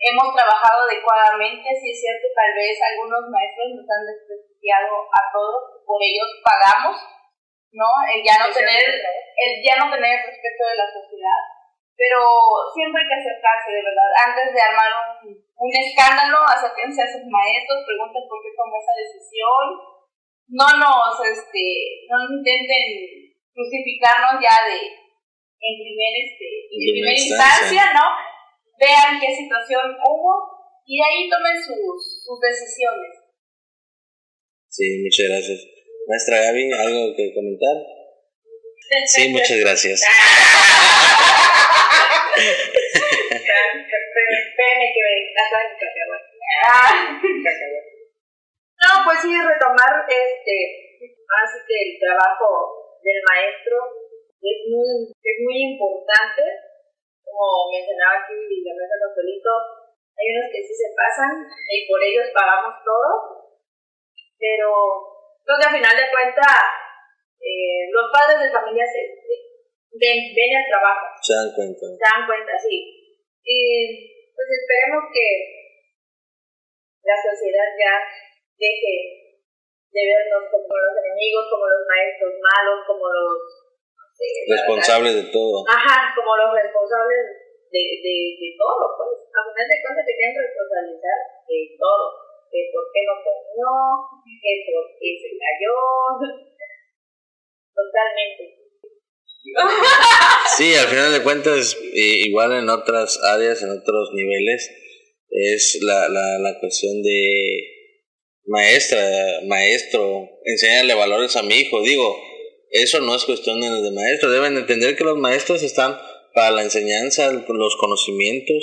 hemos trabajado adecuadamente. Sí es cierto, tal vez algunos maestros nos han desprestigiado a todos, por ellos pagamos, ¿no? El ya no tener, el ya no tener el respeto de la sociedad. Pero siempre hay que acercarse, de verdad. Antes de armar un, un escándalo, acérquense a sus maestros, pregunten por qué tomó esa decisión. No nos, este, no intenten crucificarnos ya de, en primer, este, en primera instancia. instancia, ¿no? Vean qué situación hubo y de ahí tomen sus, sus decisiones. Sí, muchas gracias. Maestra Gaby, ¿algo que comentar? Sí, muchas gracias. Ah, No, pues sí, retomar este, así que el trabajo del maestro es muy, es muy importante, como mencionaba aquí la mesa Consolito, hay unos que sí se pasan y por ellos pagamos todo, pero creo que al final de cuentas eh, los padres de familia se- ven, ven el trabajo Se dan cuenta. se dan cuenta, sí. Y pues esperemos que la sociedad ya deje de vernos como los enemigos, como los maestros malos, como los no sé, la Responsables de todo. Ajá, como los responsables de, de, de todo, pues. A final de cuentas te quieren responsabilizar de todo. De por qué no comió, de por qué se cayó. Totalmente. Sí, al final de cuentas, igual en otras áreas, en otros niveles, es la, la, la cuestión de maestra, maestro, enseñarle valores a mi hijo. Digo, eso no es cuestión de, de maestro. Deben entender que los maestros están para la enseñanza, los conocimientos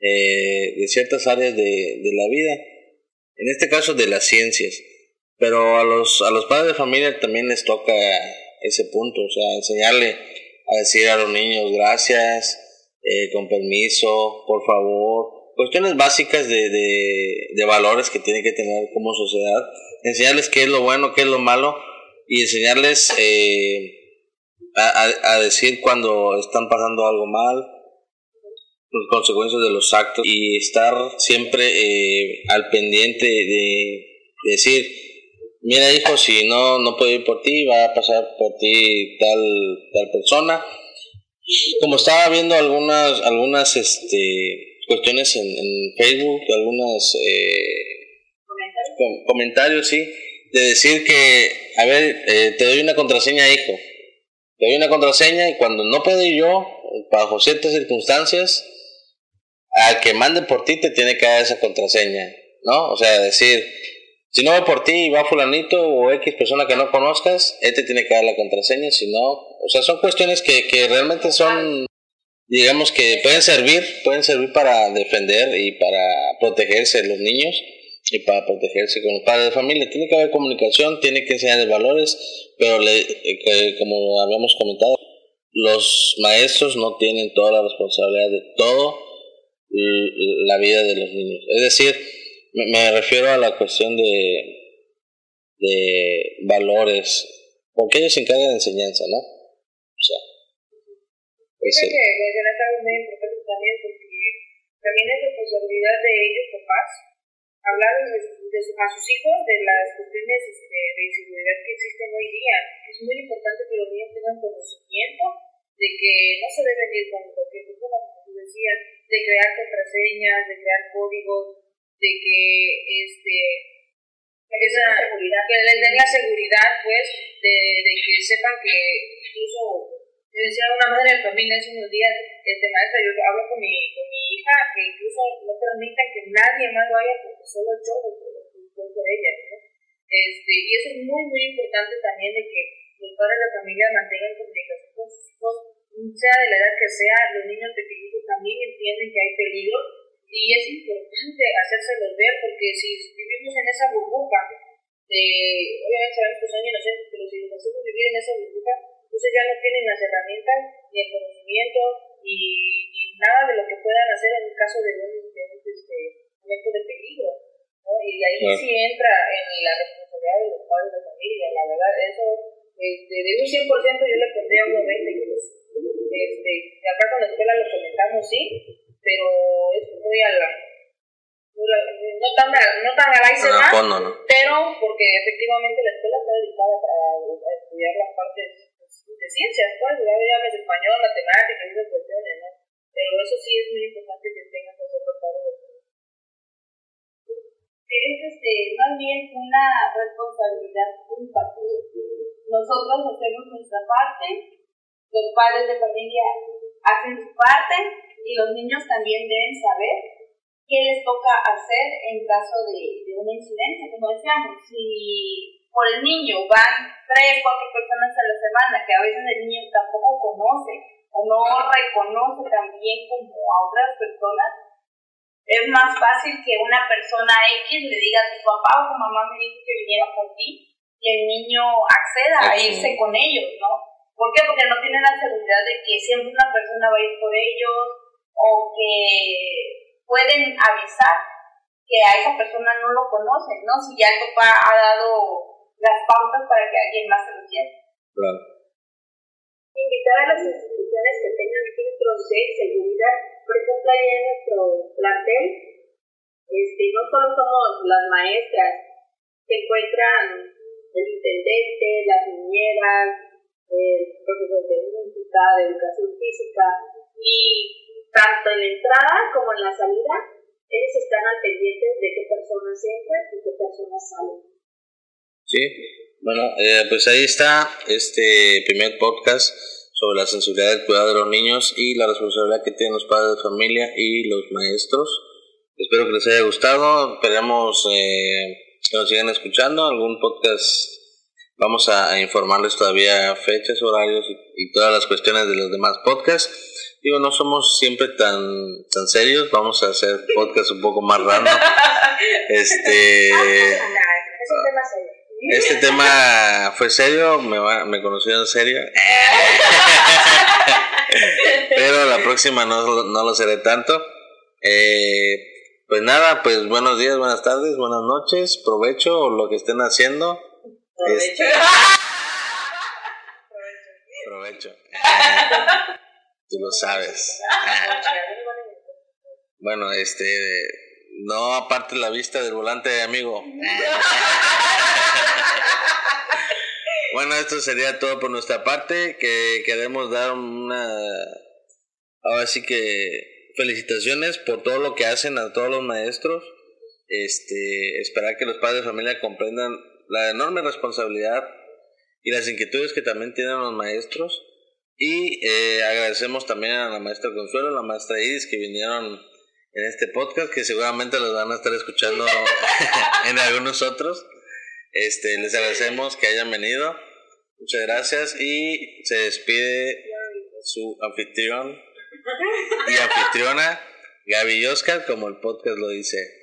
eh, de ciertas áreas de, de la vida. En este caso, de las ciencias. Pero a los, a los padres de familia también les toca ese punto, o sea, enseñarle a decir a los niños gracias, eh, con permiso, por favor, cuestiones básicas de, de, de valores que tienen que tener como sociedad, enseñarles qué es lo bueno, qué es lo malo y enseñarles eh, a, a, a decir cuando están pasando algo mal, las consecuencias de los actos y estar siempre eh, al pendiente de decir, mira hijo, si no, no puedo ir por ti, va a pasar por ti tal, tal persona. Como estaba viendo algunas, algunas este, cuestiones en, en Facebook, algunos eh, com- comentarios, sí, de decir que, a ver, eh, te doy una contraseña, hijo. Te doy una contraseña y cuando no puedo ir yo, bajo ciertas circunstancias, al que mande por ti te tiene que dar esa contraseña, ¿no? O sea, decir, si no va por ti y va fulanito o X persona que no conozcas, él te tiene que dar la contraseña, si no, o sea, son cuestiones que, que realmente son, digamos que pueden servir, pueden servir para defender y para protegerse los niños y para protegerse con los padres de familia. Tiene que haber comunicación, tiene que enseñar valores, pero le, eh, como habíamos comentado, los maestros no tienen toda la responsabilidad de todo la vida de los niños. Es decir, me, me refiero a la cuestión de, de valores, porque ellos se encargan de enseñanza, ¿no? O sea, Creo ese- que mencionaste algo muy importante también, porque también es responsabilidad de ellos, papás, hablar de, de su- a sus hijos de las cuestiones este, de inseguridad que existen hoy día. Es muy importante que los niños tengan conocimiento de que no se deben ir con cualquier persona, como tú decías, de crear contraseñas, de crear códigos, de que este esa que les den la seguridad pues de, que sepan que incluso me decía una madre de familia hace unos días, este maestra, yo hablo con mi, con mi hija, que incluso no permitan que nadie más vaya porque solo yo voy por, por ella, ¿no? Este, y eso es muy, muy importante también de que los padres de familia mantengan comunicación con sus hijos, sea de la edad que sea, los niños pequeñitos también entienden que hay peligro y es importante hacérselos ver porque si vivimos en esa burbuja, de, obviamente sabemos que son inocentes, pero si hacemos vivir en esa burbuja, entonces ya no tienen las herramientas ni el conocimiento y, y nada de lo que puedan hacer en caso de un, de un, este, momento de peligro. ¿no? Y de ahí Claro. sí entra en la responsabilidad de los padres de familia, la verdad, eso este, de un 100% yo le pondría un 90 incluso. Este, acá con la escuela lo comentamos, sí, pero es muy a la, muy a- no tan a, no tan a la y se a va, fondo, ¿no? pero porque efectivamente la escuela está dedicada para a estudiar las partes de ciencias, pues, ya llames español, matemáticas y esas cuestiones, ¿no? Pero eso sí es muy importante que padres de familia. es este, más bien una responsabilidad compartida. Nosotros hacemos nuestra parte, los padres de familia hacen su parte y los niños también deben saber qué les toca hacer en caso de, de una incidencia. Como decíamos, si por el niño van tres, cuatro personas a la semana, que a veces el niño tampoco conoce o no reconoce también como a otras personas, es más fácil que una persona X le diga a tu papá o tu mamá me dijo que viniera por ti y el niño acceda a irse con ellos, ¿no? ¿Por qué? Porque no tiene la seguridad de que siempre una persona va a ir por ellos o que pueden avisar que a esa persona no lo conocen, ¿no? Si ya el papá ha dado las pautas para que alguien más se lo lleve. Claro. invitar a las instituciones que tengan filtros de seguridad. Por ejemplo, ahí en nuestro plantel, este, no solo somos las maestras, se encuentran el intendente, las niñeras, profesor de música, de educación física, y tanto en la entrada como en la salida, ellos están al pendiente de qué personas entran y qué personas salen. Sí, bueno, eh, pues ahí está este primer podcast sobre la sensibilidad del cuidado de los niños y la responsabilidad que tienen los padres de familia y los maestros. Espero que les haya gustado, esperemos eh, que nos sigan escuchando, algún podcast vamos a, informarles todavía fechas, horarios y, y todas las cuestiones de los demás podcasts. Digo, no somos siempre tan, tan serios, vamos a hacer podcast un poco más random. Este, este tema fue serio, me, va- me conocieron serio. Pero la próxima no, no lo seré tanto. Eh, pues nada, pues buenos días, buenas tardes, buenas noches, provecho lo que estén haciendo. Este, provecho. Tú lo sabes. Bueno, este, no aparte la vista del volante, amigo. Bueno, esto sería todo por nuestra parte, que queremos dar una, ahora sí que felicitaciones por todo lo que hacen a todos los maestros, este, esperar que los padres de familia comprendan la enorme responsabilidad y las inquietudes que también tienen los maestros y eh, agradecemos también a la maestra Consuelo, a la maestra Iris que vinieron en este podcast, que seguramente los van a estar escuchando en algunos otros. Este, les agradecemos que hayan venido. Muchas gracias y se despide su anfitrión y anfitriona Gaby Oscar, como el podcast lo dice.